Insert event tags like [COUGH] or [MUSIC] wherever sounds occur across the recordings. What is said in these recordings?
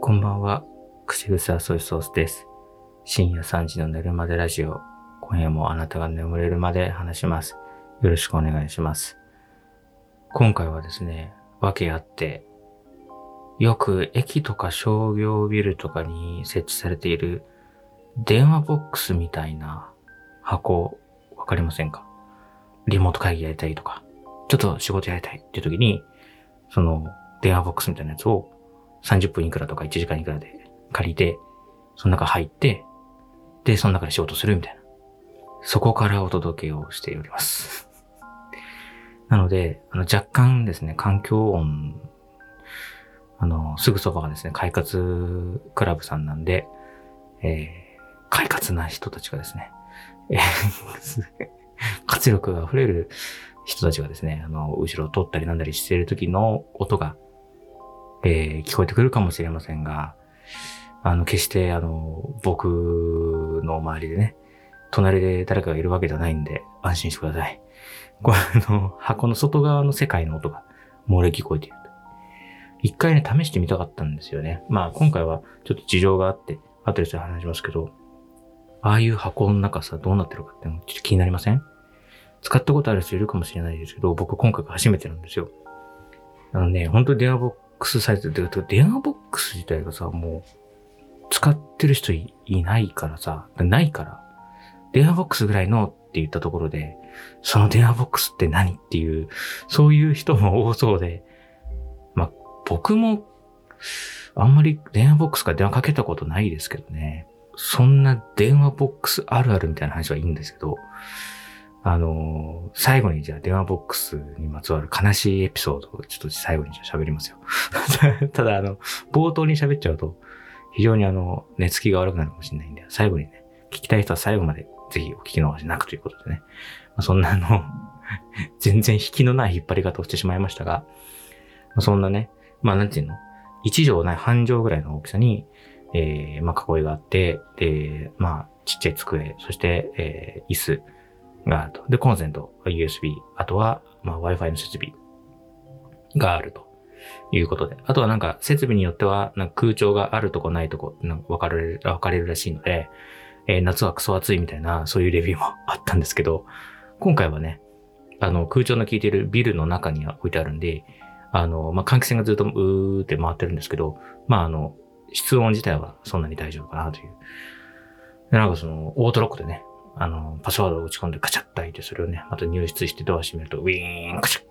こんばんは、口癖はソイソースです。深夜3時の寝るまでラジオ。今夜もあなたが眠れるまで話します。よろしくお願いします。今回はですね、訳あって、よく駅とか商業ビルとかに設置されている電話ボックスみたいな箱、わかりませんか？リモート会議やりたいとか、ちょっと仕事やりたいっていう時に、その電話ボックスみたいなやつを30分いくらとか1時間いくらで借りて、その中入って、で、その中で仕事するみたいな。そこからお届けをしております。[LAUGHS] なので、あの若干ですね、環境音、あの、すぐそばがですね、快活クラブさんなんで、えー、快活な人たちがですね、[LAUGHS] えー活力が溢れる人たちがですね、あの、後ろを通ったりなんだりしている時の音が、えー聞こえてくるかもしれませんが、あの、決して、あの、僕の周りでね、隣で誰かがいるわけじゃないんで、安心してください。これ、あの、箱の外側の世界の音が漏れ聞こえていると。一回ね、試してみたかったんですよね。まあ、今回はちょっと事情があって、後でそれ話しますけど、ああいう箱の中さ、どうなってるかってのちょっと気になりません？使ったことある人いるかもしれないですけど、僕今回が初めてなんですよ。あのね、本当に電話ボックスサイトって、てか電話ボックス自体がさ、もう、使ってる人いいないからさ、ないから、電話ボックスぐらいのって言ったところで、その電話ボックスって何っていう、そういう人も多そうで、まあ、僕も、あんまり電話ボックスから電話かけたことないですけどね。そんな電話ボックスあるあるみたいな話はいいんですけど、あの最後にじゃあ電話ボックスにまつわる悲しいエピソードをちょっと最後にじゃあ喋りますよ。[LAUGHS] ただあの、冒頭に喋っちゃうと、非常にあの、寝つきが悪くなるかもしれないんで、最後にね、聞きたい人は最後までぜひお聞き逃しなくということでね。まあ、そんなあの、[LAUGHS] 全然引きのない引っ張り方をしてしまいましたが、まあ、そんなね、まあなんていうの？一畳ない半畳ぐらいの大きさに、えー、まあ囲いがあって、で、まあちっちゃい机、そして、えー、椅子があると。で、コンセント、USB、あとは、まあ Wi-Fi の設備があるということで。あとはなんか設備によっては、なんか空調があるとこないとこ、なんか分かれる、分かれるらしいので、えー夏はクソ暑いみたいな、そういうレビューもあったんですけど、今回はね、あの、空調の効いてるビルの中には置いてあるんで、あの、まあ、換気扇がずっとうーって回ってるんですけど、まあ、あの、室温自体はそんなに大丈夫かなという。で、なんかその、オートロックでね、あの、パスワードを打ち込んでカチャッと開いて、それをね、また入室してドア閉めると、ウィーン、カチャッって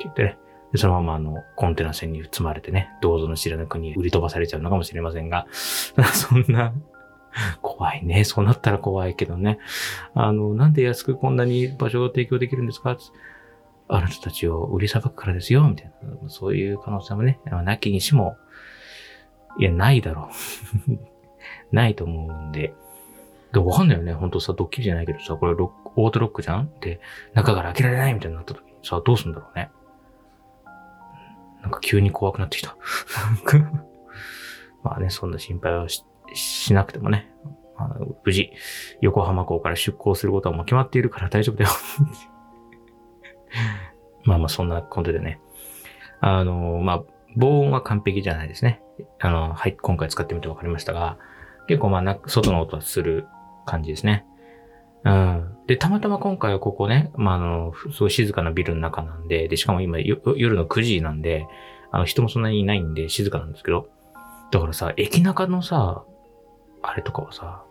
言ってね、で、そのままあの、コンテナ船に積まれてね、どうぞの知らぬ国に売り飛ばされちゃうのかもしれませんが、[LAUGHS] そんな、怖いね。そうなったら怖いけどね。あの、なんで安くこんなに場所を提供できるんですか？あなたたちを売りさばくからですよ、みたいな。そういう可能性もね、なきにしも、いや、ないだろう。[LAUGHS] ないと思うんで。で、わかんないよね。本当さ、ドッキリじゃないけどさ、これロック、オートロックじゃん？で、中から開けられないみたいになった時にさ、どうすんだろうね。なんか急に怖くなってきた。[LAUGHS] まあね、そんな心配はししなくてもね、あの無事、横浜港から出港することはもう決まっているから大丈夫だよ。[LAUGHS] まあまあ、そんなことでね。あの、まあ、防音は完璧じゃないですね。あの、はい、今回使ってみて分かりましたが、結構まあな、外の音はする感じですね。うん。で、たまたま今回はここね、まあ、あの、すごい静かなビルの中なんで、で、しかも今夜の9時なんで、あの、人もそんなにいないんで静かなんですけど、だからさ、駅中のさ、あれとかはさ、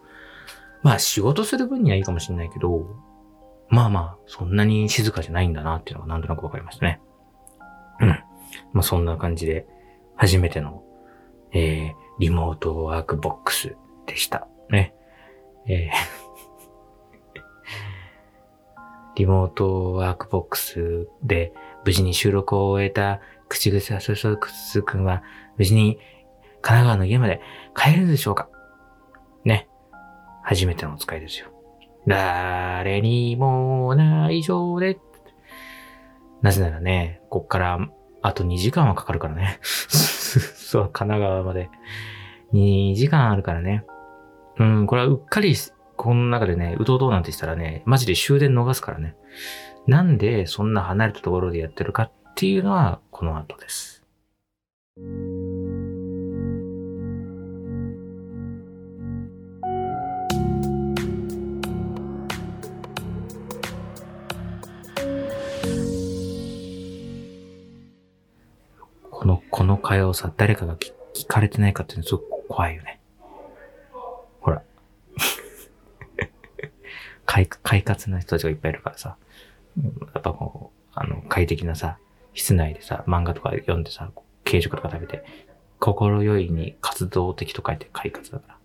まあ仕事する分にはいいかもしれないけど、まあまあ、そんなに静かじゃないんだなっていうのがなんとなくわかりましたね。うん。まあそんな感じで、初めての、えー、リモートワークボックスでした。ね。えーリモートワークボックスで無事に収録を終えた口癖はそそくすくんは無事に神奈川の家まで帰れるでしょうか？ね。初めてのお使いですよ。誰にも内緒で。なぜならね、こっからあと2時間はかかるからね。[LAUGHS] そう、神奈川まで。2時間あるからね。うん、これはうっかり、この中でね、うとうとうなんてしたらね、マジで終電逃すからね。なんでそんな離れたところでやってるかっていうのは、この後です。この、この会話をさ、誰かが聞かれてないかっていうのすごく怖いよね。快、快活な人たちがいっぱいいるからさ。やっぱこう、あの、快適なさ、室内でさ、漫画とか読んでさ、軽食とか食べて、心よいに活動的と書いて快活だから。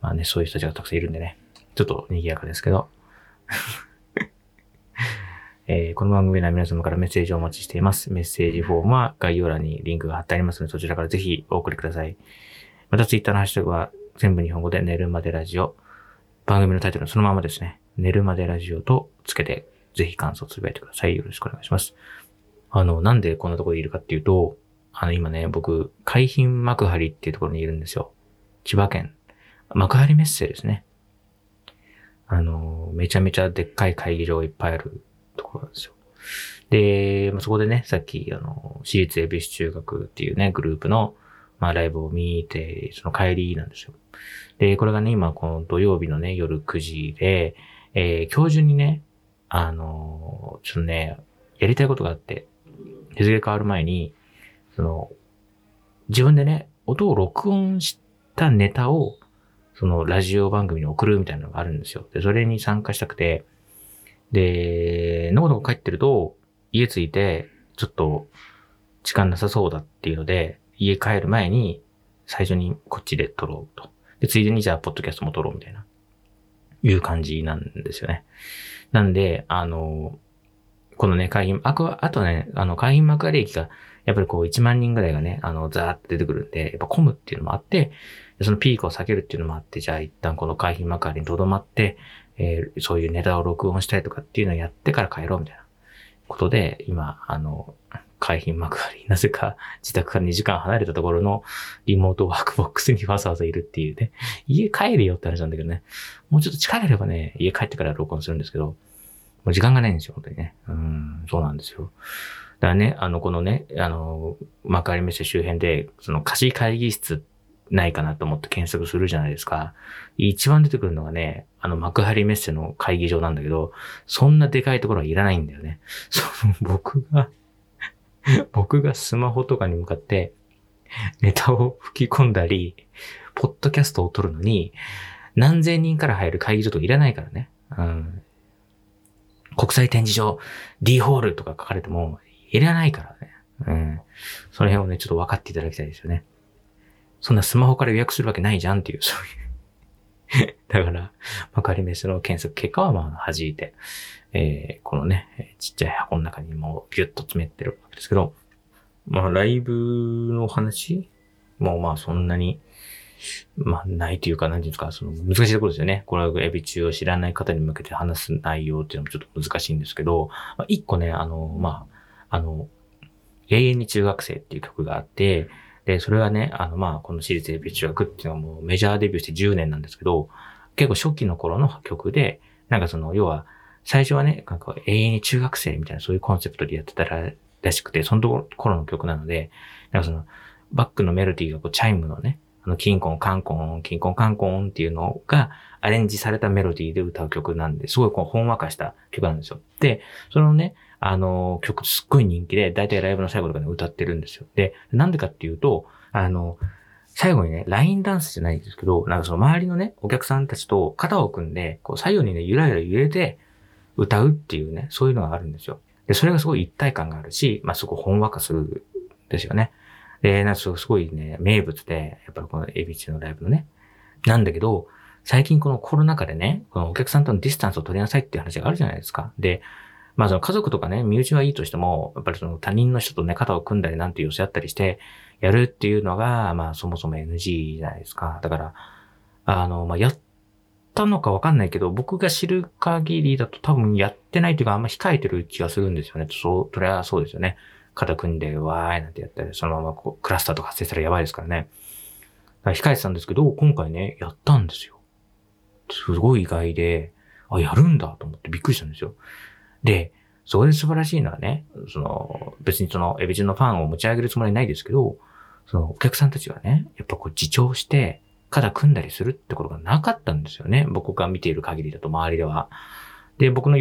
まあね、そういう人たちがたくさんいるんでね。ちょっと賑やかですけど。[LAUGHS] えー、この番組では皆様からメッセージをお待ちしています。メッセージフォームは概要欄にリンクが貼ってありますので、そちらからぜひお送りください。またツイッターのハッシュタグは全部日本語で寝るまでラジオ。番組のタイトルのそのままですね。寝るまでラジオとつけて、ぜひ感想をつぶやいてください。よろしくお願いします。あの、なんでこんなところにいるかっていうと、あの、今ね、僕、海浜幕張っていうところにいるんですよ。千葉県。幕張メッセですね。あの、めちゃめちゃでっかい会議場いっぱいあるところなんですよ。でま、そこでね、さっき、あの、私立恵比寿中学っていうね、グループの、まあ、ライブを見て、その帰りなんですよ。で、これがね、今、この土曜日のね、夜9時で、えー、今日中にね、あの、ちょっとね、やりたいことがあって、日付変わる前に、その、自分でね、音を録音したネタを、そのラジオ番組に送るみたいなのがあるんですよ。で、それに参加したくて、で、のこのこ帰ってると、家着いて、ちょっと、時間なさそうだっていうので、家帰る前に、最初にこっちで撮ろうと。で、ついでにじゃあ、ポッドキャストも撮ろうみたいな、いう感じなんですよね。なんで、あの、このね、海浜、あ、あとね、あの、海浜幕張駅が、やっぱりこう1万人ぐらいがね、あの、ザーって出てくるんで、やっぱ混むっていうのもあって、そのピークを避けるっていうのもあって、じゃあ一旦この海浜幕張に留まって、えー、そういうネタを録音したりとかっていうのをやってから帰ろうみたいなことで、今、あの、海浜幕張、なぜか自宅から2時間離れたところのリモートワークボックスにわざわざいるっていうね、家帰れよって話なんだけどね、もうちょっと近ければね、家帰ってから録音するんですけど、もう時間がないんですよ、本当にね。うん、そうなんですよ。だからね、あの、このね、あの、幕張メッセ周辺で、その貸し会議室ないかなと思って検索するじゃないですか。一番出てくるのがね、あの幕張メッセの会議場なんだけど、そんなでかいところはいらないんだよね。その僕が [LAUGHS] 僕がスマホとかに向かってネタを吹き込んだり、ポッドキャストを撮るのに、何千人から入る会議場とかいらないからね。うん、国際展示場 D ホールとか書かれてもいらないからね。うん。その辺をね、ちょっと分かっていただきたいですよね。そんなスマホから予約するわけないじゃんっていう、そういう。[LAUGHS] だから、マカリメスの検索結果はまあ弾いて、えー、このね、ちっちゃい箱の中にもうギュッと詰めてるわけですけど、まあライブの話もうまあそんなに、まあないというか、何ていうんですか、その難しいところですよね。これはエビ中を知らない方に向けて話す内容っていうのもちょっと難しいんですけど、まあ、一個ね、あの、まあ、あの、永遠に中学生っていう曲があって、で、それはね、あの、まあ、この私立エビ中学っていうのはもうメジャーデビューして10年なんですけど、結構初期の頃の曲で、なんかその、要は、最初はね、なんか永遠に中学生みたいなそういうコンセプトでやってたら、らしくて、その頃の曲なので、なんかその、バックのメロディーがこうチャイムのね、あの、キンコン、カンコン、キンコン、カンコンっていうのがアレンジされたメロディーで歌う曲なんで、すごいこう、ほんわかした曲なんですよ。で、そのね、あの、曲すっごい人気で、だいたいライブの最後とかに歌ってるんですよ。で、なんでかっていうと、あの、最後にね、ラインダンスじゃないんですけど、なんかその周りのね、お客さんたちと肩を組んで、こう左右にね、ゆらゆら揺れて歌うっていうね、そういうのがあるんですよ。で、それがすごい一体感があるし、まあ、すごいほんわかするんですよね。で、なんかすごいね、名物で、やっぱりこのエビチのライブのね。なんだけど、最近このコロナ禍でね、このお客さんとのディスタンスを取りなさいっていう話があるじゃないですか。で、まあその家族とかね、身内はいいとしても、やっぱりその他人の人とね、肩を組んだりなんて寄せ合ったりして、やるっていうのが、まあそもそも NG じゃないですか。だから、あの、まあやったのかわかんないけど、僕が知る限りだと多分やってないというかあんま控えてる気がするんですよね。そう、それはそうですよね。肩組んで、わーいなんてやったり、そのままこう、クラスターとか発生したらやばいですからね。ら控えてたんですけど、今回ね、やったんですよ。すごい意外で、あ、やるんだと思ってびっくりしたんですよ。で、そこで素晴らしいのはね、その、別にその、エビジンのファンを持ち上げるつもりないですけど、その、お客さんたちはね、やっぱこう、自重して、肩組んだりするってことがなかったんですよね。僕が見ている限りだと、周りでは。で、僕の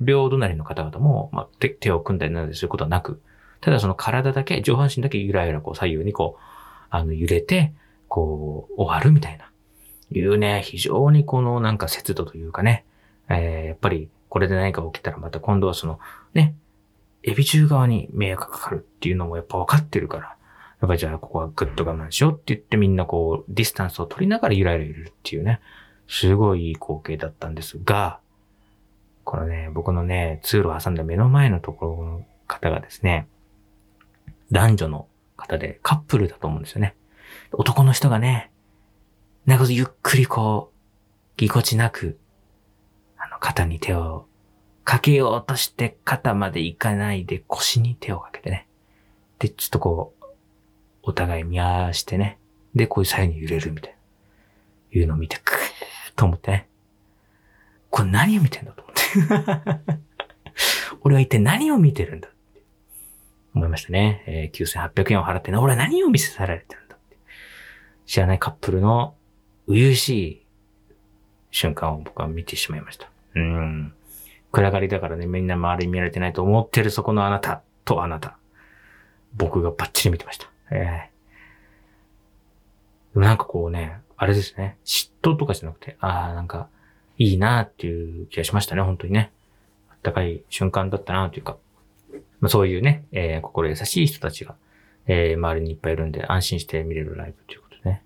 両隣の方々も、まあ、手手を組んだりなんすることはなく、ただその体だけ、上半身だけゆらゆらこう左右にこう、あの揺れて、こう、終わるみたいな。いうね、非常にこのなんか節度というかね、えー、やっぱりこれで何か起きたらまた今度はその、ね、エビ中側に迷惑かかるっていうのもやっぱ分かってるから、やっぱりじゃあここはぐっと我慢しようって言ってみんなこうディスタンスを取りながらゆらゆら揺れるっていうね、すごいいい光景だったんですが、このね、僕のね、通路を挟んだ目の前のところの方がですね、男女の方でカップルだと思うんですよね。男の人がね、なんかゆっくりこう、ぎこちなく、あの、肩に手をかけようとして肩まで行かないで腰に手をかけてね。で、ちょっとこう、お互い見合わしてね。で、こういう左右に揺れるみたいな。いうのを見て、くーと思ってね。これ何を見てんだと思って。[LAUGHS] 俺は一体何を見てるんだって思いましたね。えー、9800円を払ってね、俺は何を見せされてるんだって。知らないカップルの初々しい瞬間を僕は見てしまいました。うん。暗がりだからね、みんな周り見られてないと思ってるそこのあなたとあなた。僕がバッチリ見てました。えー、なんかこうね、あれですね、嫉妬とかじゃなくて、ああ、なんか、いいなっていう気がしましたね、本当にね。あったかい瞬間だったなというか、まあ、そういうね、えー、心優しい人たちが、えー、周りにいっぱいいるんで安心して見れるライブということでね。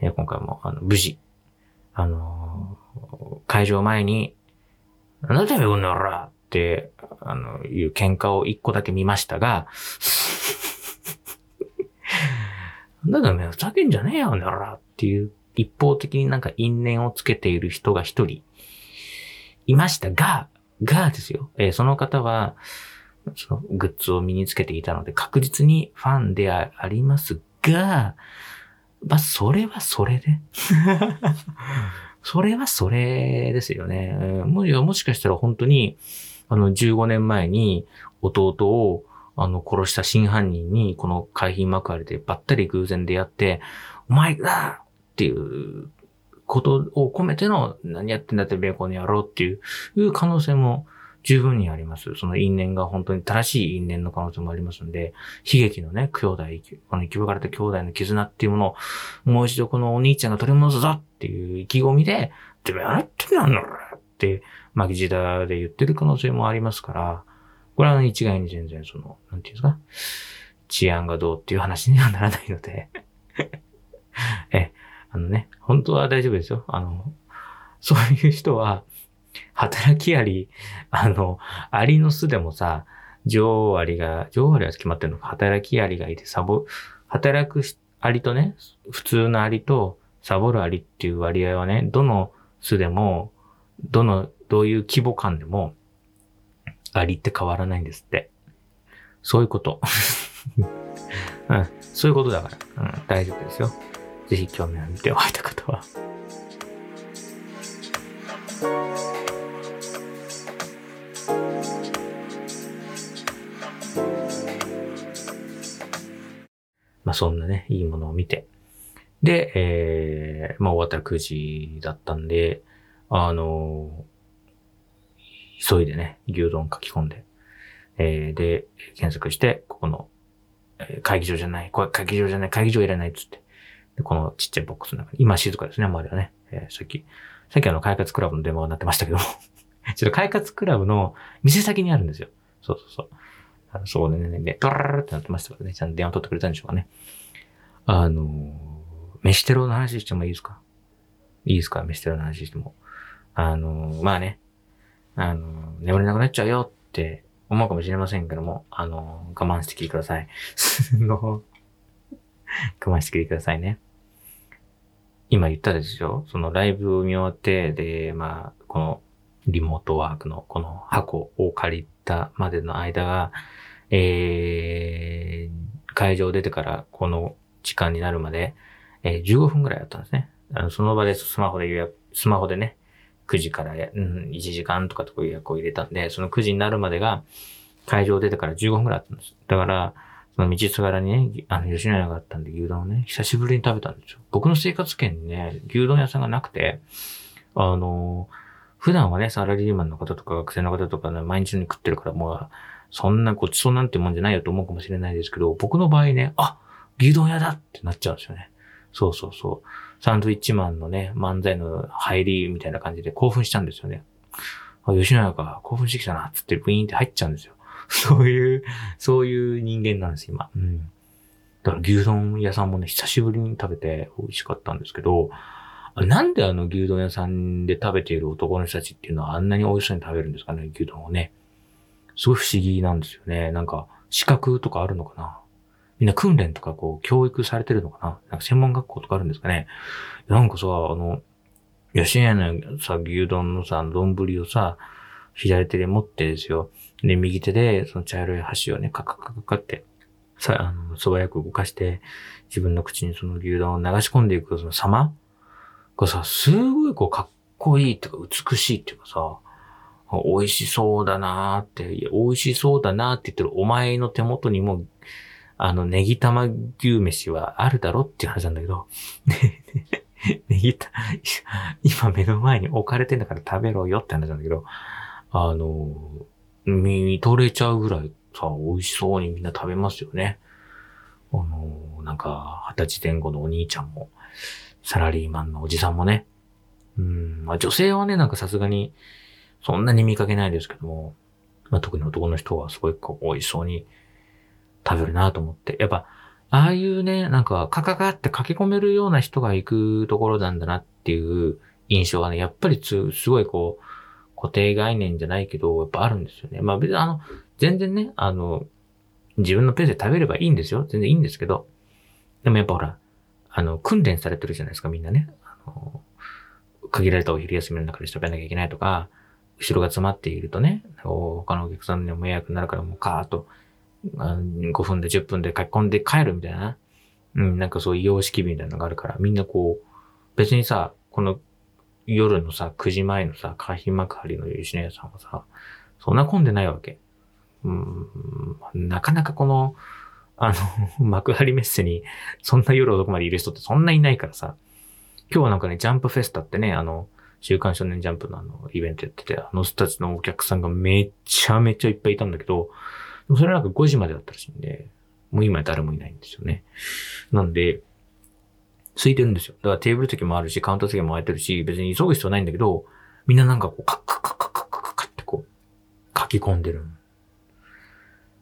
えー、今回も、あの、無事、あのー、会場前に、なんだてめえこんならって、あの、いう喧嘩を一個だけ見ましたが、[LAUGHS] なんだてめえふざけんじゃねえよ、ならっていう一方的になんか因縁をつけている人が一人いましたが、がですよ、えー、その方は、そのグッズを身につけていたので確実にファンでありますが、まあ、それはそれで。[LAUGHS] それはそれですよね。ももしかしたら本当に、あの、15年前に弟を、あの、殺した真犯人に、この海浜幕張でばったり偶然出会って、お前だっていうことを込めての、何やってんだってベーコンにやろうっていう、いう可能性も十分にあります。その因縁が本当に正しい因縁の可能性もありますんで、悲劇のね、兄弟、この生き別れた兄弟の絆っていうものを、もう一度このお兄ちゃんが取り戻すぞっていう意気込みで、てめえあってなんだろって、巻き舌で言ってる可能性もありますから、これは一概に全然その、なんていうんですか、治安がどうっていう話にはならないので。[LAUGHS] え、あのね、本当は大丈夫ですよ。あの、そういう人は、働きアリ、あの、アリの巣でもさ、女王アリが、女王アリは決まってるのか、働きアリがいて、サボ、働くアリとね、普通のアリとサボるアリっていう割合はね、どの巣でも、どの、どういう規模感でも、アリって変わらないんですって。そういうこと。[LAUGHS] うん、そういうことだから、うん、大丈夫ですよ。ぜひ興味を見ておいた方は。まあそんなね、いいものを見て。で、えー、まあ終わったら9時だったんで、あのー、急いでね、牛丼書き込んで、えー、で、検索して、ここの、えー、会議場じゃない、これ会議場じゃない、会議場いらないっつって。で、このちっちゃいボックスの中に、今静かですね、周りはね。えー、さっき、さっきあの、快活クラブの電話が鳴ってましたけども [LAUGHS] ちょっと快活クラブの店先にあるんですよ。そうそうそう。あの、そうね、ね、ね、トララってなってましたからね。ちゃんと電話取ってくれたんでしょうかね。あのー、飯テロの話してもいいですか？いいですか？飯テロの話しても。あのー、まあね。あの、眠れなくなっちゃうよって思うかもしれませんけども、あの我慢してきてください。[LAUGHS] の、我慢してきてくださいね。今言ったでしょ？そのライブを見終わって、で、まあ、このリモートワークのこの箱を借りたまでの間が、えー、会場出てからこの時間になるまで、えー、15分くらいだったんですね。あのその場でスマホで予約、スマホでね、9時から、うん、1時間とかとか予約を入れたんで、その9時になるまでが会場出てから15分くらいだったんです。だから、その道すがらにね、あの、吉野家があったんで牛丼をね、久しぶりに食べたんですよ。僕の生活圏にね、牛丼屋さんがなくて、あの、普段はね、サラリーマンの方とか学生の方とかね、毎日に食ってるからもう、そんなごちそうなんてもんじゃないよと思うかもしれないですけど、僕の場合ね、あ、牛丼屋だってなっちゃうんですよね。そうそうそう。サンドイッチマンのね、漫才の入りみたいな感じで興奮しちゃうんですよね。あ、吉野家が興奮してきたな、つってブイーンって入っちゃうんですよ。[LAUGHS] そういう、そういう人間なんです、今。うん。だから牛丼屋さんもね、久しぶりに食べて美味しかったんですけど、なんであの牛丼屋さんで食べている男の人たちっていうのはあんなに美味しそうに食べるんですかね、牛丼をね。すごい不思議なんですよね。なんか、資格とかあるのかな？みんな訓練とかこう、教育されてるのかな？なんか専門学校とかあるんですかね？なんかさ、あの、吉野家のさ、牛丼のさ、丼をさ、左手で持ってですよ。で、右手で、その茶色い箸をね、カカカカカって、さ、あの、素早く動かして、自分の口にその牛丼を流し込んでいくその様？がさ、すごいこう、かっこいいっていうか、美しいっていうかさ、美味しそうだなーって、美味しそうだなーって言ってるお前の手元にも、あの、ネギ玉牛飯はあるだろっていう話なんだけど、[LAUGHS] ネギた、今目の前に置かれてんだから食べろよって話なんだけど、あの、見とれちゃうぐらいさ、美味しそうにみんな食べますよね。あの、なんか、二十歳前後のお兄ちゃんも、サラリーマンのおじさんもね、うん、まあ女性はね、なんかさすがに、そんなに見かけないですけども、まあ特に男の人はすごいこう美味しそうに食べるなと思って。やっぱ、ああいうね、なんかカカカって書き込めるような人が行くところなんだなっていう印象はね、やっぱりつ、すごいこう、固定概念じゃないけど、やっぱあるんですよね。まあ別にあの、全然ね、あの、自分のペースで食べればいいんですよ。全然いいんですけど。でもやっぱほら、あの、訓練されてるじゃないですか、みんなね。あの、限られたお昼休みの中で喋らなきゃいけないとか、後ろが詰まっているとね、他のお客さんにも迷惑になるからもうカーッと、5分で10分で書き込んで帰るみたいな。うん、なんかそういう様式みたいなのがあるから、みんなこう、別にさ、この夜のさ、9時前のさ、海浜幕張の吉野家さんはさ、そんな混んでないわけ。うん、なかなかこの、あの、[LAUGHS] 幕張メッセに、そんな夜遅くまでいる人ってそんないないからさ、今日はなんかね、ジャンプフェスタってね、あの、週刊少年ジャンプのあの、イベントやってて、あの人たちのお客さんがめちゃめちゃいっぱいいたんだけど、それなんか5時までだったらしいんで、もう今誰もいないんですよね。なんで、空いてるんですよ。だからテーブル席もあるし、カウンター席も空いてるし、別に急ぐ必要ないんだけど、みんななんかこう、カッカッカッカッカッカッカッってこう、書き込んでる。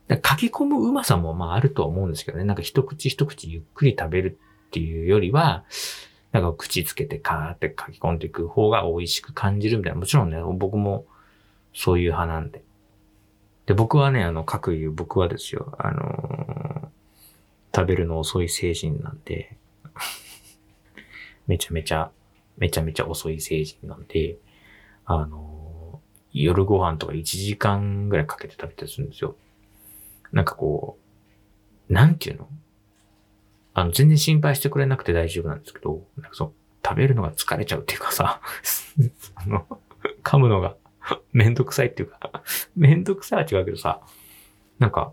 書き込むうまさもまああるとは思うんですけどね。なんか一口一口ゆっくり食べるっていうよりは、なんか口つけてカーって書き込んでいく方が美味しく感じるみたいな。もちろんね、僕もそういう派なんで。で、僕はね、あの、各言う僕はですよ、あのー、食べるの遅い成人なんで [LAUGHS] めちゃめちゃ、めちゃめちゃ遅い成人なんで、あのー、夜ご飯とか1時間ぐらいかけて食べたりするんですよ。なんかこう、なんていうの？あの、全然心配してくれなくて大丈夫なんですけど、なんかそう、食べるのが疲れちゃうっていうかさ、[LAUGHS] あの、噛むのが [LAUGHS] めんどくさいっていうかめんどくさいは違うけどさ、なんか、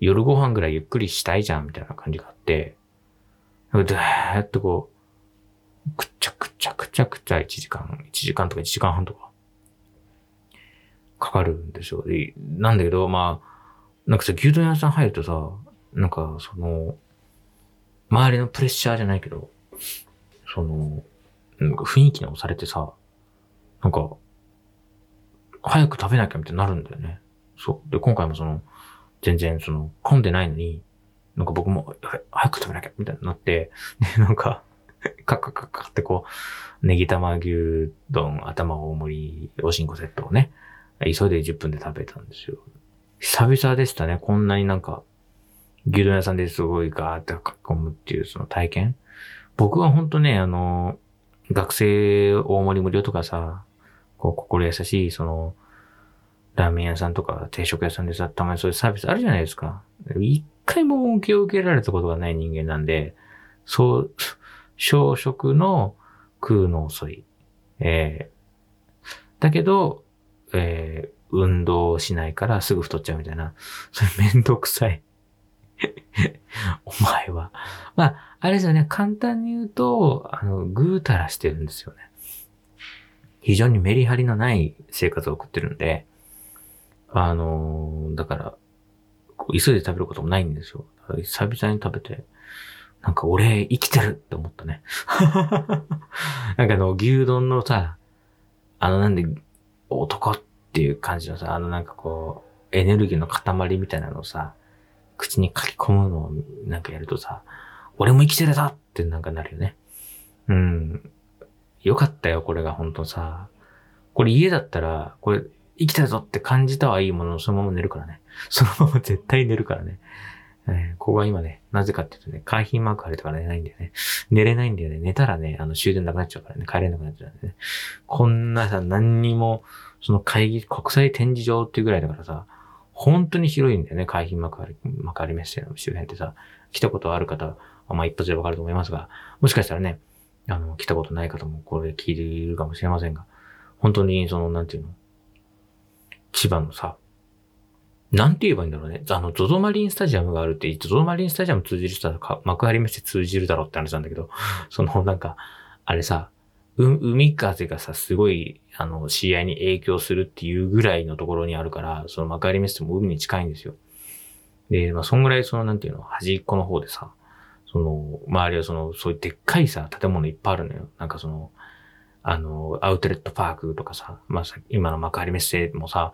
夜ご飯ぐらいゆっくりしたいじゃんみたいな感じがあって、なんか、ーっとこう、くっちゃくちゃくちゃくちゃ1時間、1時間とか1時間半とか、かかるんですよ。なんだけど、まあ、なんかさ、牛丼屋さん入るとさ、なんかその、周りのプレッシャーじゃないけど、その、なんか雰囲気に押されてさ、なんか、早く食べなきゃみたいになるんだよね。そう。で、今回もその、全然その、混んでないのに、なんか僕も、早く食べなきゃみたいになって、で、なんか、[LAUGHS] カッカッカッカってこう、ネギ玉牛丼、頭大盛り、おしんこセットをね、急いで10分で食べたんですよ。久々でしたね。こんなになんか、牛丼屋さんですごいガーって書き込むっていうその体験。僕はほんとね、あの、学生大盛り無料とかさ、こう、心優しい、その、ラーメン屋さんとか定食屋さんでさ、たまにそういうサービスあるじゃないですか。一回も恩恵を受けられたことがない人間なんで、そう、小食の食うの遅い。えー、だけど、えー、運動しないからすぐ太っちゃうみたいな、それめんどくさい。[LAUGHS] お前は。まあ、あれですよね、簡単に言うと、あの、ぐうたらしてるんですよね。非常にメリハリのない生活を送ってるんで、あのーだから、急いで食べることもないんですよ。久々に食べて、なんか俺生きてるって思ったね。[LAUGHS] なんかあの、牛丼のさ、あのなんで、男っていう感じのさ、あのなんかこう、エネルギーの塊みたいなのをさ、口に書き込むのをなんかやるとさ、俺も生きてるだってなんかなるよね。うん。よかったよ、これが本当さ。これ家だったら、これ生きてるぞって感じたはいいものの、そのまま寝るからね。そのまま絶対寝るからね。えーここは今ね、なぜかっていうとね、海浜幕張とか寝ないんだよね。寝れないんだよね。寝たらね、あの終電なくなっちゃうからね、帰れなくなっちゃうんでね。こんなさ、何にも、その会議、国際展示場っていうぐらいだからさ、本当に広いんだよね、海浜幕張、幕張メッセの周辺ってさ、来たことある方は、まあ一発でわかると思いますが、もしかしたらね、あの、来たことない方もこれ聞いているかもしれませんが、本当にその、なんていうの、千葉のさ、なんて言えばいいんだろうね。あの、ゾゾマリンスタジアムがあるって言って、ゾゾマリンスタジアム通じる人はか幕張メッセ通じるだろうって話なんだけど、そのなんか、あれさ、う、海風がさ、すごい、あの、試合に影響するっていうぐらいのところにあるから、その幕張メッセも海に近いんですよ。で、まあ、そんぐらいその、なんていうの、端っこの方でさ、その、周りはその、そういうでっかいさ、建物いっぱいあるのよ。なんかその、あの、アウトレットパークとかさ、まあさ、今の幕張メッセもさ、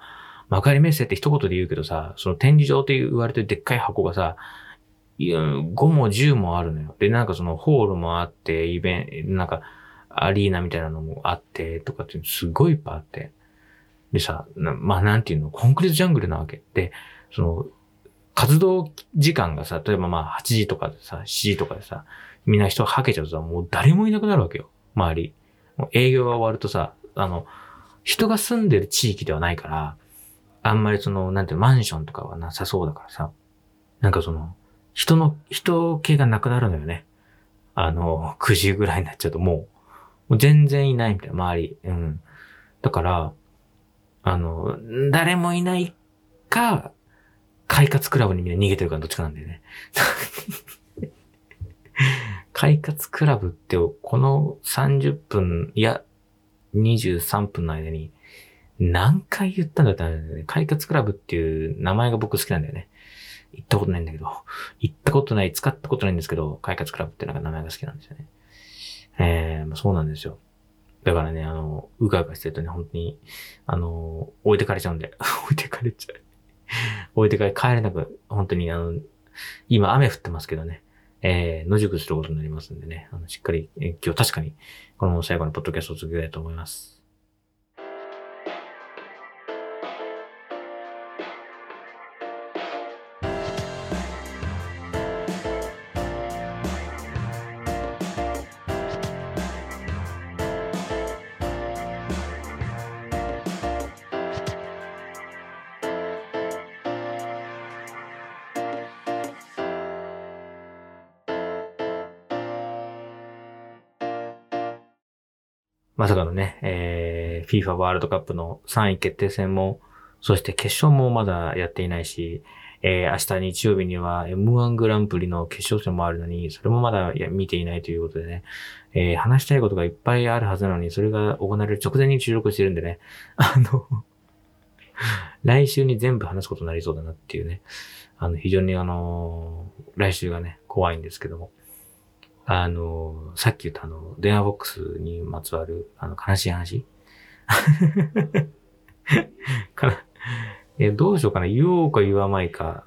幕張メッセって一言で言うけどさ、その展示場って言われてるでっかい箱がさ、いや5も10もあるのよ。で、なんかそのホールもあって、イベント、なんかアリーナみたいなのもあって、とかってすごいいっぱいあって。でさ、まあなんていうの、コンクリートジャングルなわけ。で、その、活動時間がさ、例えばまあ8時とかでさ、7時とかでさ、みんな人はけちゃうとさ、もう誰もいなくなるわけよ。周り。営業が終わるとさ、あの、人が住んでる地域ではないから、あんまりその、なんてマンションとかはなさそうだからさ、なんかその、人の、人気がなくなるのよね。あの、9時ぐらいになっちゃうともう、もう全然いないみたいな、周り。うん。だから、あの、誰もいないか、快活クラブにみんな逃げてるからどっちかなんだよね。[LAUGHS] 快活クラブって、この30分、いや、23分の間に、何回言ったんだってあれだよね。快活クラブっていう名前が僕好きなんだよね。行ったことないんだけど、行ったことない、使ったことないんですけど、快活クラブってなんか名前が好きなんですよね。えー、そうなんですよ。だからね、あの、うかうかしてるとね、本当に、あの、置いてかれちゃうんで、[LAUGHS] 置いてかれちゃう。[LAUGHS] 置いてか、帰れなく、本当に、あの、今雨降ってますけどね、えー、野宿することになりますんでね、あの、しっかり、今日確かに、この最後のポッドキャストを続けたいと思います。FIFA ワールドカップの3位決定戦も、そして決勝もまだやっていないし、えー、明日日曜日には M1 グランプリの決勝戦もあるのに、それもまだ見ていないということでね、えー、話したいことがいっぱいあるはずなのに、それが行われる直前に収録してるんでね、[LAUGHS] あの、来週に全部話すことになりそうだなっていうね、あの、非常にあの、来週がね、怖いんですけども、あの、さっき言ったあの、電話ボックスにまつわる、あの、悲しい話 [LAUGHS] かな。え、どうしようかな。言おうか言わないか。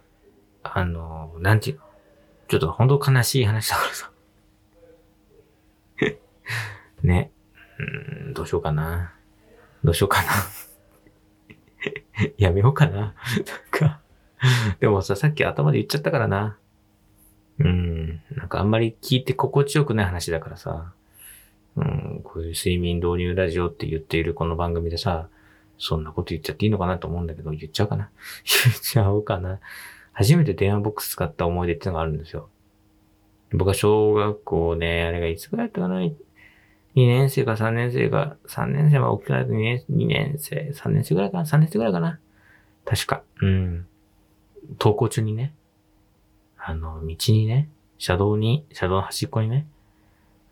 あの、なんていうの。ちょっと本当悲しい話だからさ。[LAUGHS] ね。うん、どうしようかな。どうしようかな。[LAUGHS] やめようかな。なんか。でもさ、さっき頭で言っちゃったからな。うん。なんかあんまり聞いて心地よくない話だからさ。うん。こういう睡眠導入ラジオって言っているこの番組でさ、そんなこと言っちゃっていいのかなと思うんだけど、言っちゃうかな [LAUGHS] 言っちゃおうかな。初めて電話ボックス使った思い出っていうのがあるんですよ。僕は小学校ね、あれがいつぐらいだったかな ?2 年生か3年生か、3年生は大きくなると2年 ,2 年生、3年生ぐらいかな ?3 年生ぐらいかな？確か。うん。登校中にね、あの、道にね、車道に、車道の端っこにね、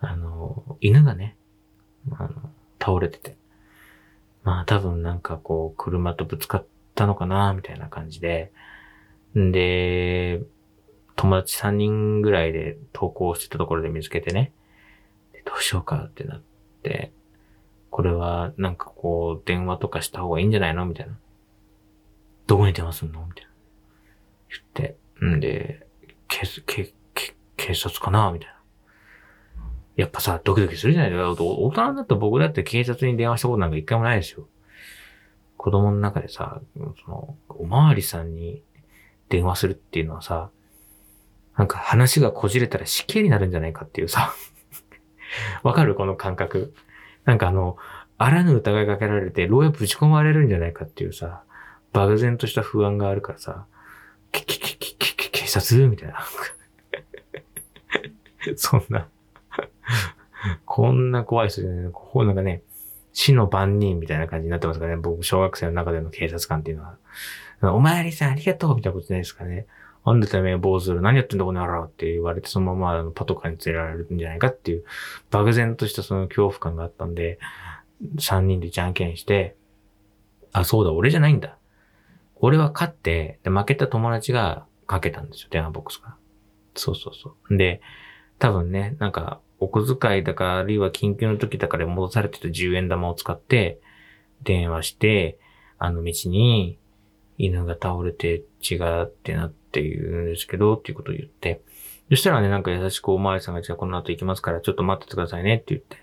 あの、犬がね、あの、倒れてて。まあ多分なんかこう、車とぶつかったのかなみたいな感じで。んで、友達3人ぐらいで投稿してたところで見つけてね。どうしようかってなって、これはなんかこう電話とかした方がいいんじゃないの？みたいな。どこに電話すんの？みたいな。言って。んで、警、警、警察かな？みたいな。やっぱさ、ドキドキするじゃないですか。大人だった僕だって警察に電話したことなんか一回もないですよ。子供の中でさ、その、おまわりさんに電話するっていうのはさ、なんか話がこじれたら死刑になるんじゃないかっていうさ、[LAUGHS] わかる？この感覚。なんかあの、あらぬ疑いかけられて、牢屋ぶち込まれるんじゃないかっていうさ、漠然とした不安があるからさ、け、け、け、け、け、警察？みたいな。[LAUGHS] そんな [LAUGHS] こんな怖い人じゃない。こうなんかね、死の番人みたいな感じになってますからね。僕、小学生の中での警察官っていうのは。お前りさんありがとうみたいなことじゃないですかね。なんでてめえ坊主何やってんだこの野郎って言われてそのままパトカーに連れられるんじゃないかっていう漠然としたその恐怖感があったんで、3人でじゃんけんして、あ、そうだ、俺じゃないんだ。俺は勝って、で負けた友達がかけたんですよ、電話ボックスが。そうそうそう。で、多分ね、なんか、お小遣いだか、あるいは緊急の時だから戻されてた10円玉を使って、電話して、あの道に、犬が倒れて血がってなって言うんですけど、っていうことを言って。そしたらね、なんか優しくおまわりさんが、じゃあこの後行きますから、ちょっと待っててくださいねって言って。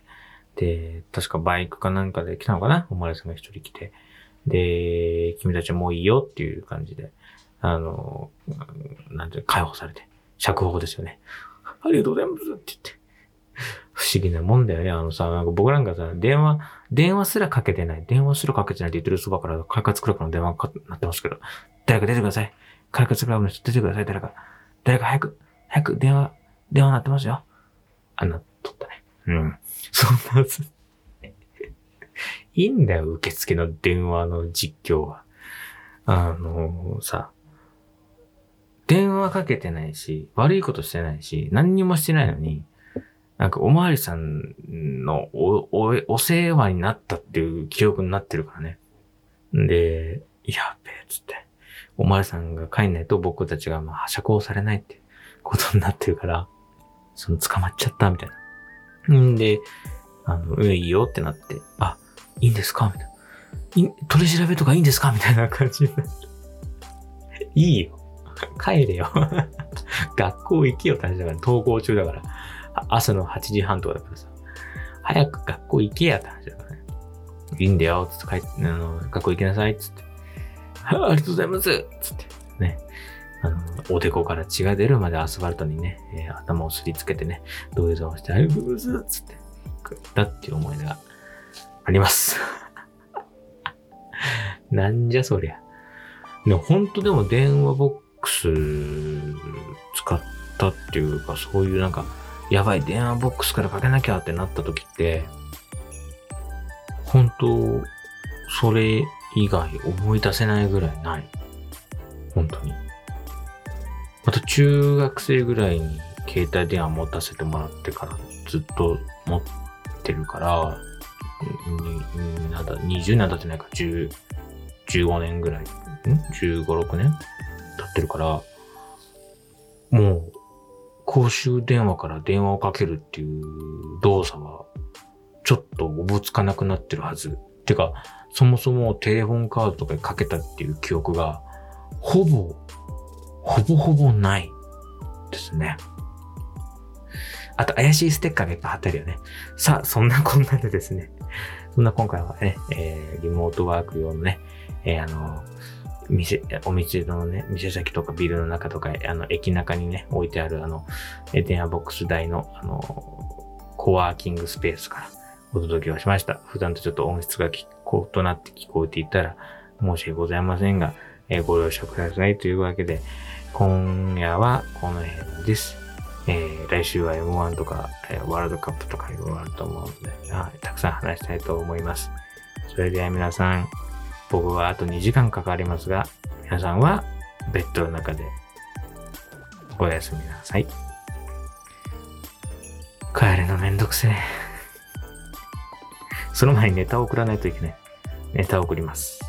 で、確かバイクかなんかで来たのかなおまわりさんが一人来て。で、君たちはもういいよっていう感じで、あの、なんていう、解放されて。釈放ですよね。ありがとうございますって言って。不思議なもんだよね。あのさ、なんか僕なんかさ、電話、電話すらかけてない。電話すらかけてないって言ってるそばから、快活クラブの電話かなってますけど、誰か出てください。快活クラブの人出てください。誰か。誰か早く、早く電話、電話鳴ってますよ。あんな、取ったね。うん。そんな、いいんだよ、受付の電話の実況は。あのさ、電話かけてないし、悪いことしてないし、何にもしてないのに、なんかおまわりさんのお、お、お世話になったっていう記憶になってるからね。で、やべえ、つって。おまわりさんが帰んないと僕たちがまあ、釈放されないってことになってるから、その捕まっちゃったみたいな。んで、あの、いいよってなって、あ、いいんですか？みたいな。い取り調べとかいいんですか？みたいな感じになって。いいよ。帰れよ。[LAUGHS] 学校行けよって話だから、登校中だから。朝の8時半とかだからさ、早く学校行けやって話だからね。いいんだよ、つって帰って、あの、学校行きなさい、つって。ありがとうございますつって。ね。あの、おでこから血が出るまでアスファルトにね、えー、頭をすりつけてね、土下座をして、ありがとうございますつって、だっていう思い出があります。[LAUGHS] なんじゃそりゃ。でも本当でも電話ボックス使ったっていうか、そういうなんか、やばい、電話ボックスからかけなきゃってなった時って、本当、それ以外思い出せないぐらいない。本当に。また中学生ぐらいに携帯電話持たせてもらってからずっと持ってるから、なんだ、20年経ってないか、10、15年ぐらい、ん ?15、6年経ってるから、もう公衆電話から電話をかけるっていう動作は、ちょっとおぼつかなくなってるはず。てか、そもそもテレフォンカードとかにかけたっていう記憶が、ほぼ、ほぼほぼないですね。あと、怪しいステッカーがいっぱい貼ってあるよね。さあ、そんなこんなでですね。そんな今回はね、えー、リモートワーク用のね、えー、あの、店、お店のね、店先とかビルの中とか、あの、駅中にね、置いてあるあの、電話ボックス台の、あの、コワーキングスペースからお届けをしました。普段とちょっと音質が聞こうとなって聞こえていたら申し訳ございませんが、えー、ご了承くださいというわけで、今夜はこの辺です。えー、来週は M1 とか、えー、ワールドカップとかいろいろあると思うので、はい、たくさん話したいと思います。それでは皆さん、僕はあと2時間かかりますが、皆さんはベッドの中でおやすみなさい。帰るのめんどくせえ。その前にネタを送らないといけない。ネタを送ります。